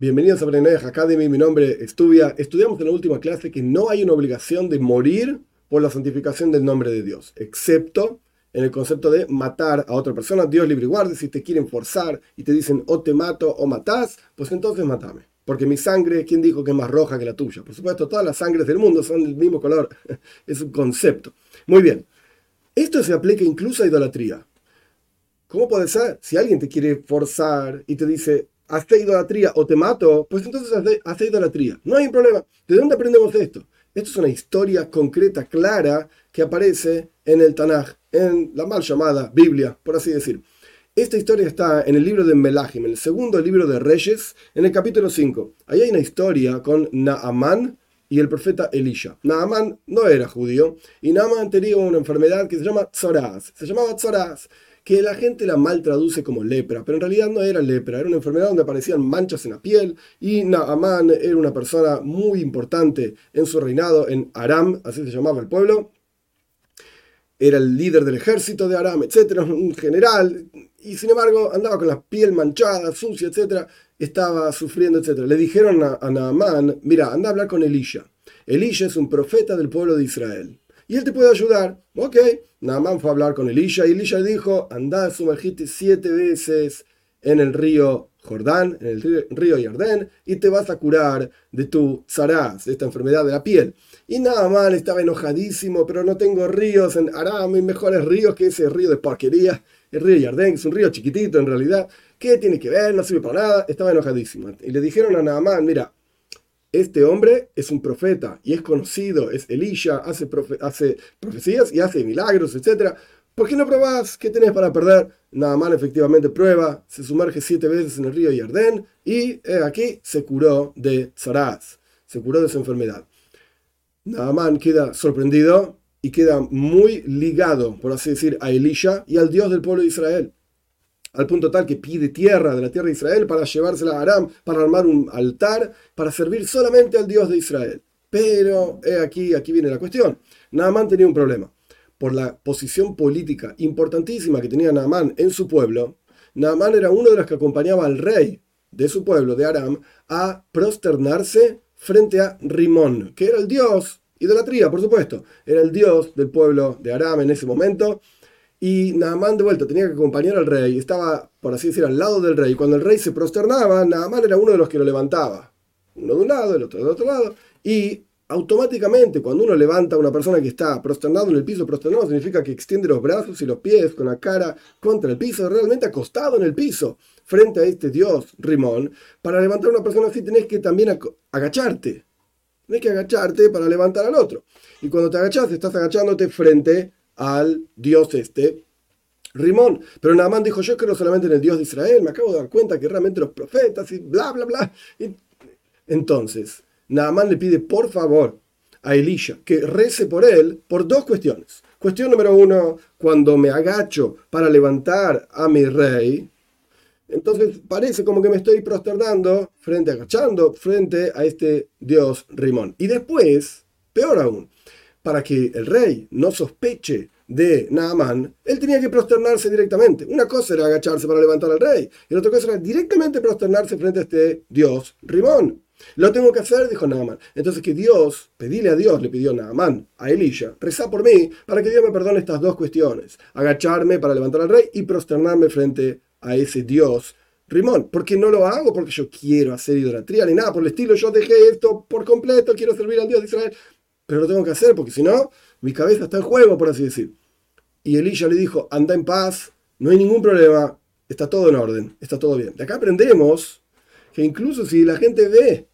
Bienvenidos a Brenedej Academy, mi nombre es Tubia. Estudiamos en la última clase que no hay una obligación de morir por la santificación del nombre de Dios, excepto en el concepto de matar a otra persona. Dios libre y guarde, si te quieren forzar y te dicen o te mato o matás, pues entonces matame. Porque mi sangre, ¿quién dijo que es más roja que la tuya? Por supuesto, todas las sangres del mundo son del mismo color. es un concepto. Muy bien. Esto se aplica incluso a idolatría. ¿Cómo puede ser? Si alguien te quiere forzar y te dice, hazte idolatría o te mato, pues entonces hazte, idolatría. No hay problema. ¿De dónde aprendemos esto? Esto es una historia concreta, clara, que aparece en el Tanaj, en la mal llamada Biblia, por así decir. Esta historia está en el libro de Melahim, el segundo libro de Reyes, en el capítulo 5. Ahí hay una historia con Naamán y el profeta Elisha. Naamán no era judío y Naamán tenía una enfermedad que se llama Tzoraz. Se llamaba Tzoraz que la gente la mal traduce como lepra, pero en realidad no era lepra, era una enfermedad donde aparecían manchas en la piel y Naaman era una persona muy importante en su reinado en Aram, así se llamaba el pueblo. Era el líder del ejército de Aram, etcétera, un general, y sin embargo andaba con la piel manchada, sucia, etcétera, estaba sufriendo, etcétera. Le dijeron a, a Naaman, mira, anda a hablar con Elisha. Elisha es un profeta del pueblo de Israel y él te puede ayudar. Ok, Naaman fue a hablar con Elisha y Elisha dijo, anda, sumergite siete veces en el río Jordán, en el río Yardén, y te vas a curar de tu zaraz, de esta enfermedad de la piel. Y Naaman estaba enojadísimo, pero no tengo ríos en Aram, mejores ríos que ese río de porquería, el río que es un río chiquitito en realidad. ¿Qué tiene que ver? No sirve para nada. Estaba enojadísimo. Y le dijeron a Naaman, mira, este hombre es un profeta y es conocido, es Elisha, hace, profecías y hace milagros, etc. ¿Por qué no probás? ¿Qué tenés para perder? Nada mal, efectivamente prueba, se sumerge siete veces en el río Yardén y aquí se curó de Zaraz, se curó de su enfermedad. Naaman queda sorprendido y queda muy ligado, por así decir, a Elisha y al Dios del pueblo de Israel al punto tal que pide tierra de la tierra de Israel para llevársela a Aram, para armar un altar, para servir solamente al Dios de Israel. Pero aquí, aquí viene la cuestión. Naamán tenía un problema. Por la posición política importantísima que tenía Naamán en su pueblo, Naamán era uno de los que acompañaba al rey de su pueblo, de Aram, a prosternarse frente a Rimón, que era el dios, idolatría, por supuesto, era el dios del pueblo de Aram en ese momento, y Naamán de vuelta tenía que acompañar al rey, estaba, por así decir, al lado del rey. Cuando el rey se prosternaba, Naamán era uno de los que lo levantaba. Uno de un lado, el otro del otro lado. Y automáticamente, cuando uno levanta a una persona que está prosternado en el piso, prosternado significa que extiende los brazos y los pies con la cara contra el piso, realmente acostado en el piso, frente a este dios Rimón. Para levantar a una persona así tenés que también agacharte. Tenés que agacharte para levantar al otro. Y cuando te agachas, estás agachándote frente al dios este, Rimón. Pero Naamán dijo, yo creo solamente en el Dios de Israel, me acabo de dar cuenta que realmente los profetas y bla, bla, bla. Entonces, Naamán le pide por favor a Elisha que rece por él por dos cuestiones. Cuestión número uno, cuando me agacho para levantar a mi rey, entonces parece como que me estoy prosternando, frente, agachando, frente a este dios Rimón. Y después, peor aún, para que el rey no sospeche de Naaman, él tenía que prosternarse directamente. Una cosa era agacharse para levantar al rey, y la otra cosa era directamente prosternarse frente a este dios Rimón. Lo tengo que hacer, dijo Naaman. Entonces que Dios, pedile a Dios, le pidió Naaman, a Elisha, reza por mí para que Dios me perdone estas dos cuestiones. Agacharme para levantar al rey y prosternarme frente a ese Dios Rimón. Porque no lo hago porque yo quiero hacer idolatría ni nada por el estilo. Yo dejé esto por completo, quiero servir al Dios de Israel pero lo tengo que hacer porque si no, mi cabeza está en juego, por así decir. Y Elisha le dijo, anda en paz, no hay ningún problema, está todo en orden, está todo bien. De acá aprendemos que incluso si la gente ve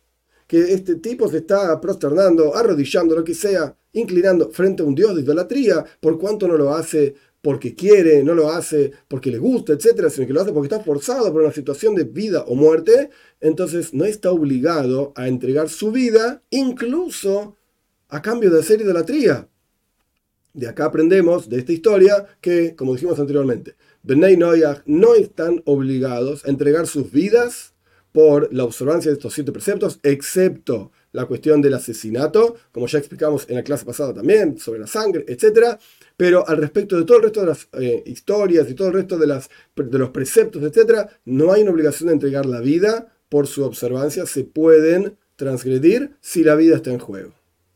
que este tipo se está prosternando, arrodillando, lo que sea, inclinando frente a un dios de idolatría, por cuanto no lo hace porque quiere, no lo hace porque le gusta, etcétera, sino que lo hace porque está forzado por una situación de vida o muerte, entonces no está obligado a entregar su vida, incluso a cambio de hacer idolatría. De acá aprendemos de esta historia que, como dijimos anteriormente, Benay Noyah no están obligados a entregar sus vidas por la observancia de estos siete preceptos, excepto la cuestión del asesinato, como ya explicamos en la clase pasada también, sobre la sangre, etc. Pero al respecto de todo el resto de las eh, historias y todo el resto de, de los preceptos, etc., no hay una obligación de entregar la vida por su observancia se pueden transgredir si la vida está en juego.